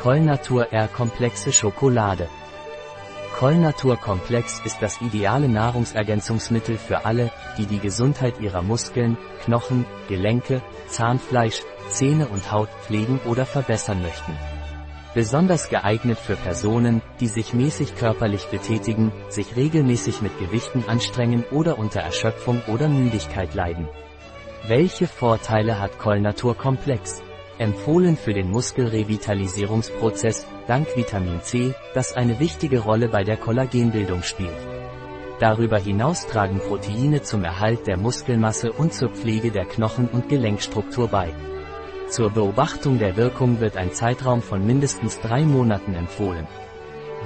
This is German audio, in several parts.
Colnatur R komplexe Schokolade. Colnatur Komplex ist das ideale Nahrungsergänzungsmittel für alle, die die Gesundheit ihrer Muskeln, Knochen, Gelenke, Zahnfleisch, Zähne und Haut pflegen oder verbessern möchten. Besonders geeignet für Personen, die sich mäßig körperlich betätigen, sich regelmäßig mit Gewichten anstrengen oder unter Erschöpfung oder Müdigkeit leiden. Welche Vorteile hat Colnatur Komplex? Empfohlen für den Muskelrevitalisierungsprozess, dank Vitamin C, das eine wichtige Rolle bei der Kollagenbildung spielt. Darüber hinaus tragen Proteine zum Erhalt der Muskelmasse und zur Pflege der Knochen- und Gelenkstruktur bei. Zur Beobachtung der Wirkung wird ein Zeitraum von mindestens drei Monaten empfohlen.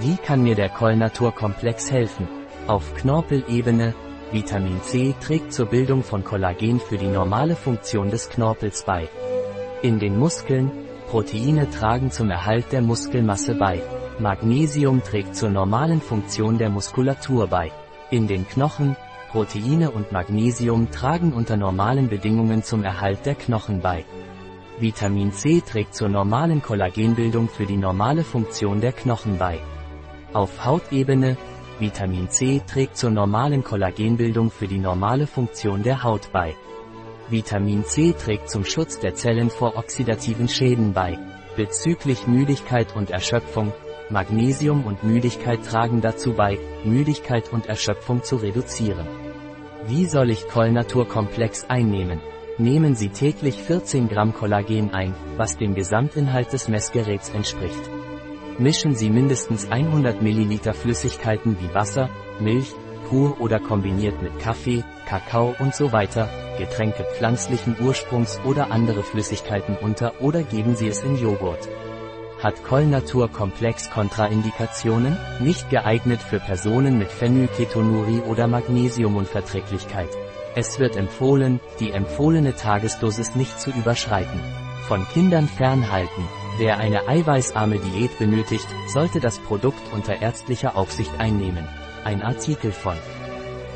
Wie kann mir der Kollnaturkomplex helfen? Auf Knorpelebene, Vitamin C trägt zur Bildung von Kollagen für die normale Funktion des Knorpels bei. In den Muskeln, Proteine tragen zum Erhalt der Muskelmasse bei. Magnesium trägt zur normalen Funktion der Muskulatur bei. In den Knochen, Proteine und Magnesium tragen unter normalen Bedingungen zum Erhalt der Knochen bei. Vitamin C trägt zur normalen Kollagenbildung für die normale Funktion der Knochen bei. Auf Hautebene, Vitamin C trägt zur normalen Kollagenbildung für die normale Funktion der Haut bei. Vitamin C trägt zum Schutz der Zellen vor oxidativen Schäden bei. Bezüglich Müdigkeit und Erschöpfung, Magnesium und Müdigkeit tragen dazu bei, Müdigkeit und Erschöpfung zu reduzieren. Wie soll ich Kollnaturkomplex einnehmen? Nehmen Sie täglich 14 Gramm Kollagen ein, was dem Gesamtinhalt des Messgeräts entspricht. Mischen Sie mindestens 100 Milliliter Flüssigkeiten wie Wasser, Milch, pur oder kombiniert mit Kaffee, Kakao und so weiter, Getränke pflanzlichen Ursprungs oder andere Flüssigkeiten unter oder geben Sie es in Joghurt. Hat Kollnatur Komplex Kontraindikationen? Nicht geeignet für Personen mit Phenylketonurie oder Magnesiumunverträglichkeit. Es wird empfohlen, die empfohlene Tagesdosis nicht zu überschreiten. Von Kindern fernhalten. Wer eine eiweißarme Diät benötigt, sollte das Produkt unter ärztlicher Aufsicht einnehmen. Ein Artikel von